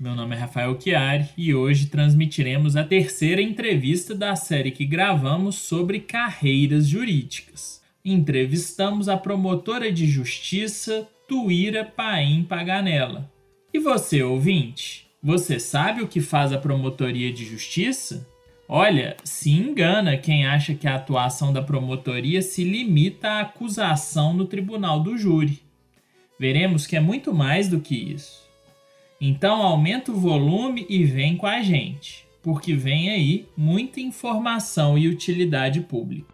Meu nome é Rafael Chiari e hoje transmitiremos a terceira entrevista da série que gravamos sobre carreiras jurídicas. Entrevistamos a promotora de justiça Tuíra Paim Paganella. E você, ouvinte, você sabe o que faz a promotoria de justiça? Olha, se engana quem acha que a atuação da promotoria se limita à acusação no tribunal do júri. Veremos que é muito mais do que isso. Então aumenta o volume e vem com a gente, porque vem aí muita informação e utilidade pública.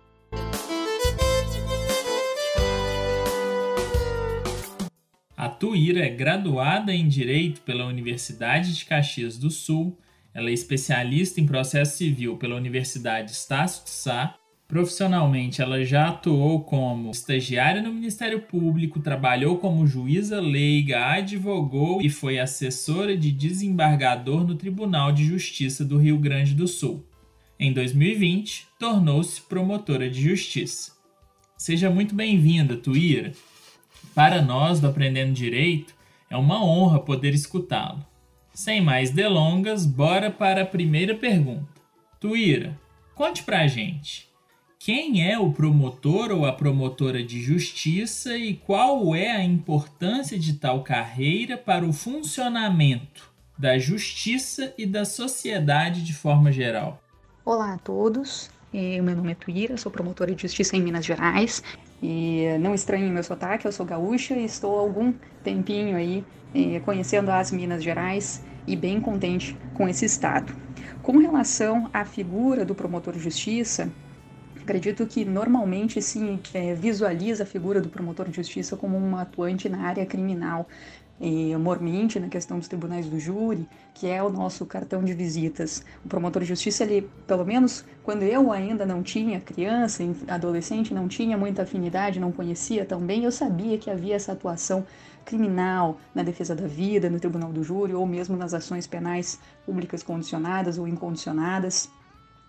A Tuíra é graduada em Direito pela Universidade de Caxias do Sul, ela é especialista em processo civil pela Universidade Estácio de Sá. Profissionalmente, ela já atuou como estagiária no Ministério Público, trabalhou como juíza leiga, advogou e foi assessora de desembargador no Tribunal de Justiça do Rio Grande do Sul. Em 2020, tornou-se promotora de justiça. Seja muito bem-vinda, Tuíra. Para nós do Aprendendo Direito, é uma honra poder escutá-lo. Sem mais delongas, bora para a primeira pergunta. Tuíra, conte pra gente. Quem é o promotor ou a promotora de justiça e qual é a importância de tal carreira para o funcionamento da justiça e da sociedade de forma geral? Olá a todos, meu nome é Tuíra, sou promotora de justiça em Minas Gerais e não estranhe meu sotaque, eu sou gaúcha e estou há algum tempinho aí eh, conhecendo as Minas Gerais e bem contente com esse estado. Com relação à figura do promotor de justiça, acredito que normalmente se é, visualiza a figura do promotor de justiça como um atuante na área criminal, e, mormente na questão dos tribunais do júri, que é o nosso cartão de visitas. O promotor de justiça, ele, pelo menos quando eu ainda não tinha criança, adolescente, não tinha muita afinidade, não conhecia tão bem, eu sabia que havia essa atuação criminal na defesa da vida, no tribunal do júri, ou mesmo nas ações penais públicas condicionadas ou incondicionadas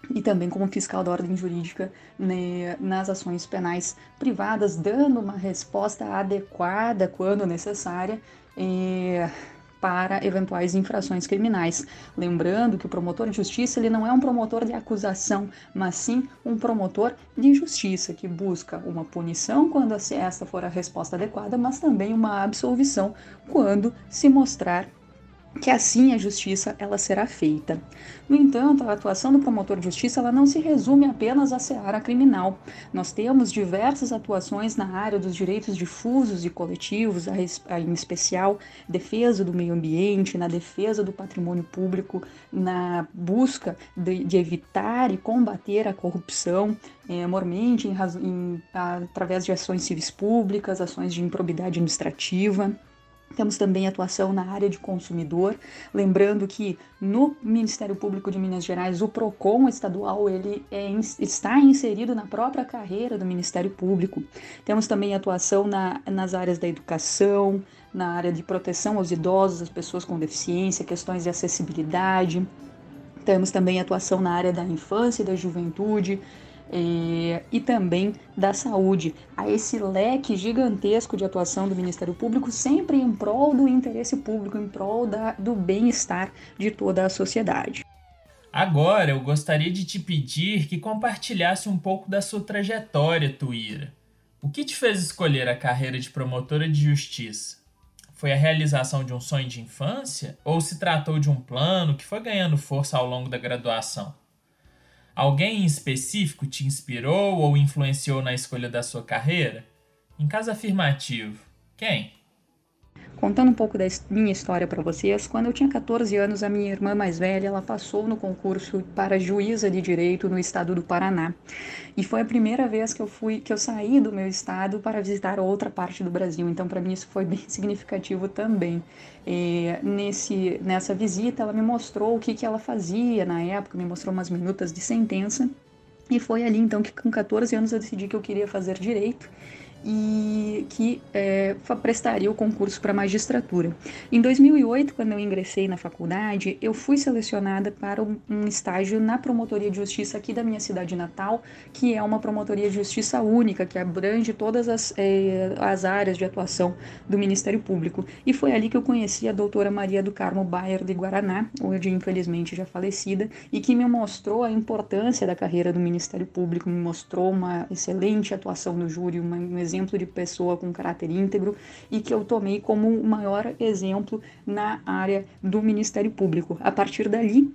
e também como fiscal da ordem jurídica né, nas ações penais privadas, dando uma resposta adequada quando necessária. Eh, para eventuais infrações criminais. Lembrando que o promotor de justiça ele não é um promotor de acusação, mas sim um promotor de justiça que busca uma punição quando essa for a resposta adequada, mas também uma absolvição quando se mostrar que assim a justiça ela será feita. No entanto, a atuação do promotor de justiça ela não se resume apenas à seara criminal. Nós temos diversas atuações na área dos direitos difusos e coletivos, em especial defesa do meio ambiente, na defesa do patrimônio público, na busca de, de evitar e combater a corrupção, é, mormente em, em, através de ações civis públicas, ações de improbidade administrativa. Temos também atuação na área de consumidor, lembrando que no Ministério Público de Minas Gerais o Procon estadual ele é, está inserido na própria carreira do Ministério Público. Temos também atuação na, nas áreas da educação, na área de proteção aos idosos, às pessoas com deficiência, questões de acessibilidade. Temos também atuação na área da infância e da juventude, e, e também da saúde, a esse leque gigantesco de atuação do Ministério Público, sempre em prol do interesse público, em prol da, do bem-estar de toda a sociedade. Agora eu gostaria de te pedir que compartilhasse um pouco da sua trajetória, Tuíra. O que te fez escolher a carreira de promotora de justiça? Foi a realização de um sonho de infância ou se tratou de um plano que foi ganhando força ao longo da graduação? Alguém em específico te inspirou ou influenciou na escolha da sua carreira? Em caso afirmativo, quem? Contando um pouco da minha história para vocês, quando eu tinha 14 anos, a minha irmã mais velha, ela passou no concurso para juíza de direito no estado do Paraná. E foi a primeira vez que eu fui, que eu saí do meu estado para visitar outra parte do Brasil. Então, para mim isso foi bem significativo também. E nesse nessa visita, ela me mostrou o que que ela fazia na época, me mostrou umas minutas de sentença. E foi ali então que com 14 anos eu decidi que eu queria fazer direito e que é, prestaria o concurso para magistratura. Em 2008, quando eu ingressei na faculdade, eu fui selecionada para um, estágio na Promotoria de Justiça aqui da minha cidade natal, que é uma promotoria de justiça única, que abrange todas as, é, as áreas de atuação do Ministério Público. E foi ali que eu conheci a doutora Maria do Carmo Bayer de Guaraná, hoje infelizmente já falecida, e que me mostrou a importância da carreira do Ministério Público, me mostrou uma excelente atuação no júri, uma, um exemplo de pessoa com caráter íntegro e que eu tomei como o maior exemplo na área do Ministério Público. A partir dali,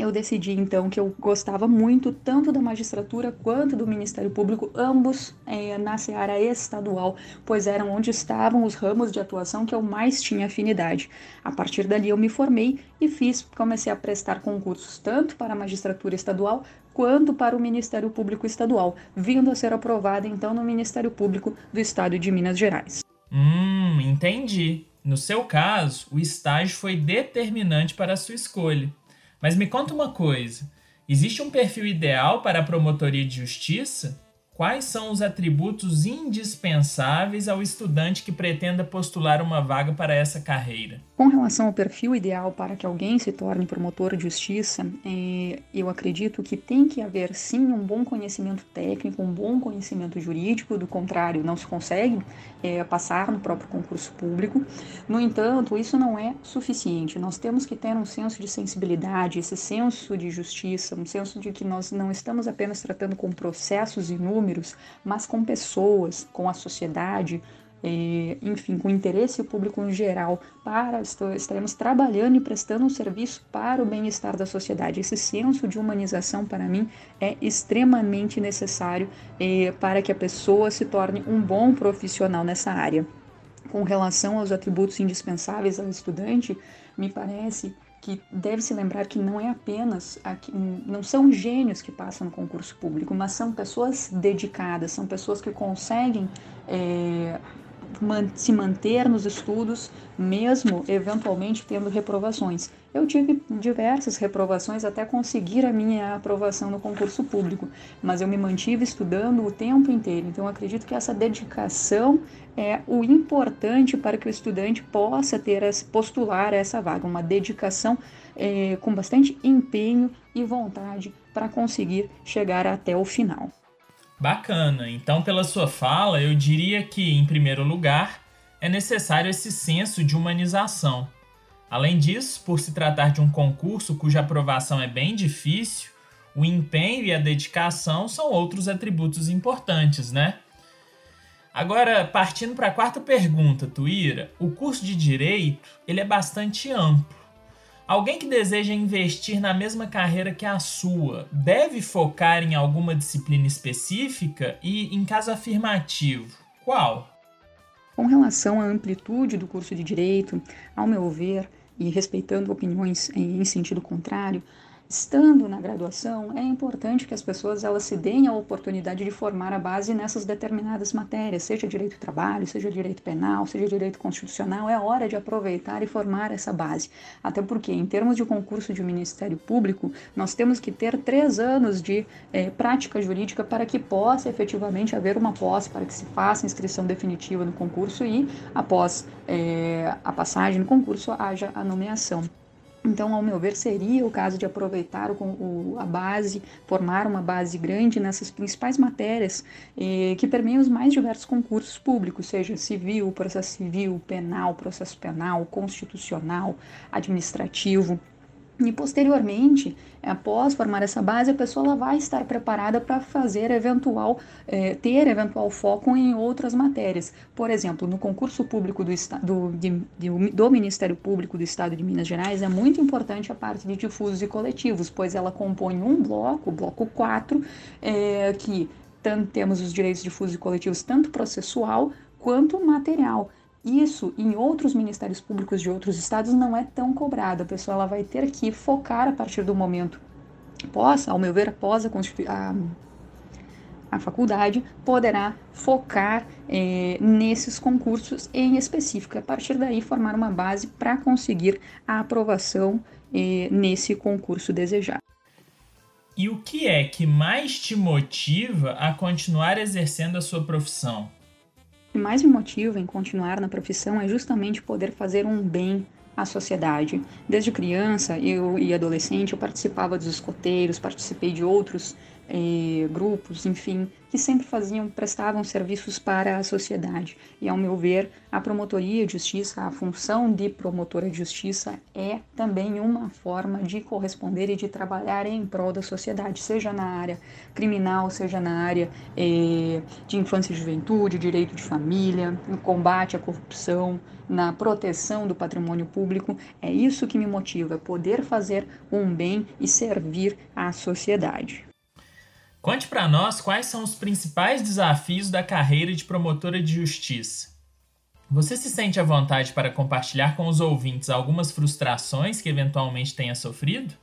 eu decidi então que eu gostava muito tanto da magistratura quanto do Ministério Público, ambos é, na seara estadual, pois eram onde estavam os ramos de atuação que eu mais tinha afinidade. A partir dali eu me formei e fiz, comecei a prestar concursos tanto para a magistratura estadual quanto para o Ministério Público Estadual, vindo a ser aprovada então no Ministério Público do Estado de Minas Gerais. Hum, entendi. No seu caso, o estágio foi determinante para a sua escolha. Mas me conta uma coisa: existe um perfil ideal para a promotoria de justiça? Quais são os atributos indispensáveis ao estudante que pretenda postular uma vaga para essa carreira? Com relação ao perfil ideal para que alguém se torne promotor de justiça, é, eu acredito que tem que haver sim um bom conhecimento técnico, um bom conhecimento jurídico, do contrário, não se consegue é, passar no próprio concurso público. No entanto, isso não é suficiente. Nós temos que ter um senso de sensibilidade, esse senso de justiça, um senso de que nós não estamos apenas tratando com processos e números mas com pessoas, com a sociedade, enfim, com interesse público em geral, para estaremos trabalhando e prestando um serviço para o bem-estar da sociedade. Esse senso de humanização, para mim, é extremamente necessário para que a pessoa se torne um bom profissional nessa área. Com relação aos atributos indispensáveis ao estudante, me parece que deve se lembrar que não é apenas não são gênios que passam no concurso público, mas são pessoas dedicadas, são pessoas que conseguem é, se manter nos estudos, mesmo eventualmente tendo reprovações. Eu tive diversas reprovações até conseguir a minha aprovação no concurso público, mas eu me mantive estudando o tempo inteiro. Então, acredito que essa dedicação é o importante para que o estudante possa ter postular essa vaga, uma dedicação é, com bastante empenho e vontade para conseguir chegar até o final. Bacana. Então, pela sua fala, eu diria que, em primeiro lugar, é necessário esse senso de humanização. Além disso, por se tratar de um concurso cuja aprovação é bem difícil, o empenho e a dedicação são outros atributos importantes, né? Agora, partindo para a quarta pergunta, Tuíra, o curso de direito ele é bastante amplo. Alguém que deseja investir na mesma carreira que a sua deve focar em alguma disciplina específica e, em caso afirmativo, qual? Com relação à amplitude do curso de direito, ao meu ver, e respeitando opiniões em sentido contrário, Estando na graduação, é importante que as pessoas elas se deem a oportunidade de formar a base nessas determinadas matérias, seja direito do trabalho, seja direito penal, seja direito constitucional, é hora de aproveitar e formar essa base. Até porque, em termos de concurso de Ministério Público, nós temos que ter três anos de é, prática jurídica para que possa efetivamente haver uma posse, para que se faça inscrição definitiva no concurso e, após é, a passagem no concurso, haja a nomeação. Então, ao meu ver, seria o caso de aproveitar o, o, a base, formar uma base grande nessas principais matérias eh, que permeiam os mais diversos concursos públicos, seja civil, processo civil, penal, processo penal, constitucional, administrativo. E posteriormente, após formar essa base, a pessoa ela vai estar preparada para fazer eventual, é, ter eventual foco em outras matérias. Por exemplo, no concurso público do, do, de, de, do Ministério Público do Estado de Minas Gerais, é muito importante a parte de difusos e coletivos, pois ela compõe um bloco, o bloco 4, é, que tanto, temos os direitos difusos e coletivos, tanto processual quanto material. Isso em outros ministérios públicos de outros estados não é tão cobrado. A pessoa ela vai ter que focar a partir do momento após, ao meu ver, após a, a, a faculdade, poderá focar é, nesses concursos em específico. A partir daí, formar uma base para conseguir a aprovação é, nesse concurso desejado. E o que é que mais te motiva a continuar exercendo a sua profissão? Que mais me motiva em continuar na profissão é justamente poder fazer um bem à sociedade. Desde criança eu e adolescente eu participava dos escoteiros, participei de outros eh, grupos, enfim, que sempre faziam, prestavam serviços para a sociedade. E ao meu ver, a promotoria de justiça, a função de promotora de justiça é também uma forma de corresponder e de trabalhar em prol da sociedade, seja na área criminal, seja na área eh, de infância e juventude, direito de família, no combate à corrupção, na proteção do patrimônio público. É isso que me motiva, poder fazer um bem e servir à sociedade. Conte para nós quais são os principais desafios da carreira de promotora de justiça. Você se sente à vontade para compartilhar com os ouvintes algumas frustrações que eventualmente tenha sofrido?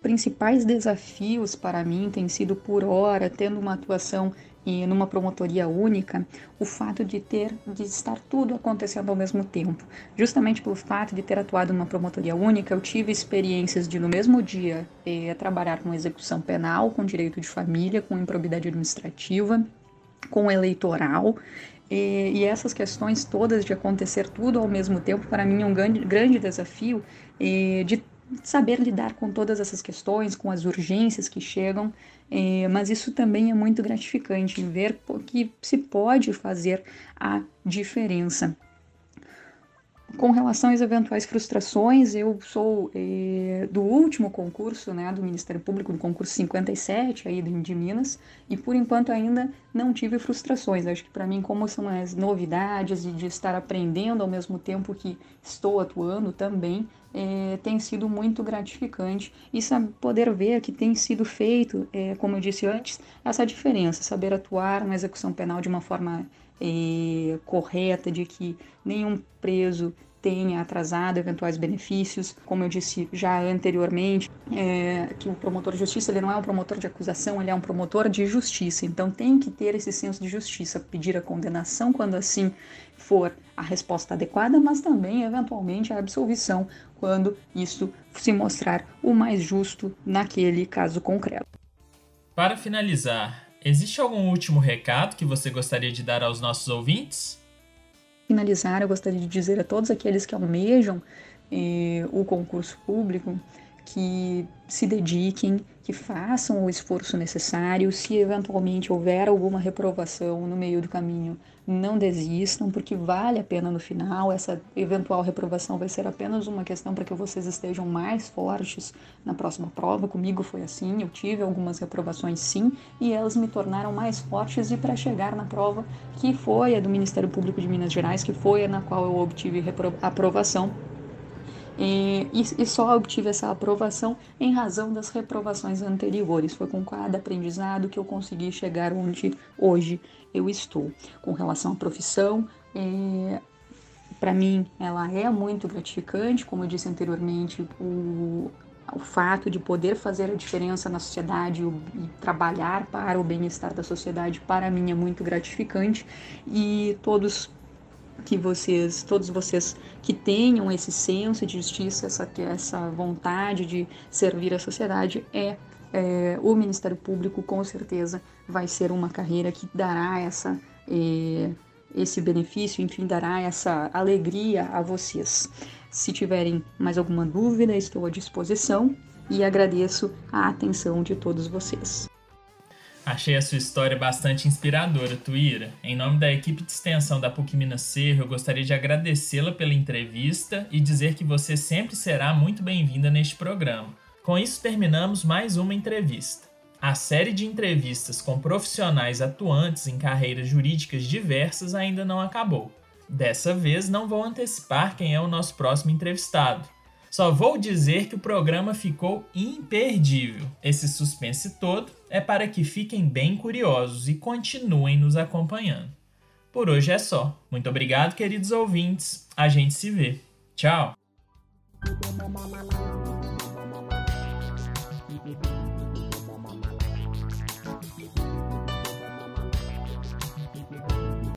Principais desafios para mim têm sido, por hora, tendo uma atuação e numa promotoria única, o fato de ter de estar tudo acontecendo ao mesmo tempo. Justamente pelo fato de ter atuado numa promotoria única, eu tive experiências de no mesmo dia eh, trabalhar com execução penal, com direito de família, com improbidade administrativa, com eleitoral. E, essas questões todas de acontecer tudo ao mesmo tempo, para mim é um grande, grande desafio eh, de saber lidar com todas essas questões, com as urgências que chegam, é, mas isso também é muito gratificante ver que se pode fazer a diferença. Com relação às eventuais frustrações, eu sou é, do último concurso né, do Ministério Público, do concurso 57 aí de Minas, e por enquanto ainda não tive frustrações. Acho que para mim, como são as novidades e de estar aprendendo ao mesmo tempo que estou atuando também, é, tem sido muito gratificante e sabe, poder ver que tem sido feito, é, como eu disse antes, essa diferença, saber atuar na execução penal de uma forma é, correta, de que nenhum preso tenha atrasado eventuais benefícios, como eu disse já anteriormente, é, que o promotor de justiça ele não é um promotor de acusação, ele é um promotor de justiça. Então tem que ter esse senso de justiça, pedir a condenação quando assim for a resposta adequada, mas também eventualmente a absolvição quando isso se mostrar o mais justo naquele caso concreto. Para finalizar, existe algum último recado que você gostaria de dar aos nossos ouvintes? finalizar, eu gostaria de dizer a todos aqueles que almejam eh, o concurso público que se dediquem, que façam o esforço necessário. Se eventualmente houver alguma reprovação no meio do caminho, não desistam, porque vale a pena no final. Essa eventual reprovação vai ser apenas uma questão para que vocês estejam mais fortes na próxima prova. Comigo foi assim, eu tive algumas reprovações sim, e elas me tornaram mais fortes e para chegar na prova que foi a do Ministério Público de Minas Gerais, que foi a na qual eu obtive aprovação e, e, só obtive essa aprovação em razão das reprovações anteriores. Foi com cada aprendizado que eu consegui chegar onde hoje eu estou. Com relação à profissão, é, para mim ela é muito gratificante, como eu disse anteriormente, o, o fato de poder fazer a diferença na sociedade e trabalhar para o bem-estar da sociedade, para mim é muito gratificante e todos que vocês, todos vocês que tenham esse senso de justiça, essa, essa vontade de servir a sociedade, é, é o Ministério Público com certeza vai ser uma carreira que dará essa é, esse benefício, enfim, dará essa alegria a vocês. Se tiverem mais alguma dúvida, estou à disposição e agradeço a atenção de todos vocês. Achei a sua história bastante inspiradora, Tuíra. Em nome da equipe de extensão da PUC Minas Cerro, eu gostaria de agradecê-la pela entrevista e dizer que você sempre será muito bem-vinda neste programa. Com isso, terminamos mais uma entrevista. A série de entrevistas com profissionais atuantes em carreiras jurídicas diversas ainda não acabou. Dessa vez, não vou antecipar quem é o nosso próximo entrevistado. Só vou dizer que o programa ficou imperdível. Esse suspense todo é para que fiquem bem curiosos e continuem nos acompanhando. Por hoje é só. Muito obrigado, queridos ouvintes. A gente se vê. Tchau!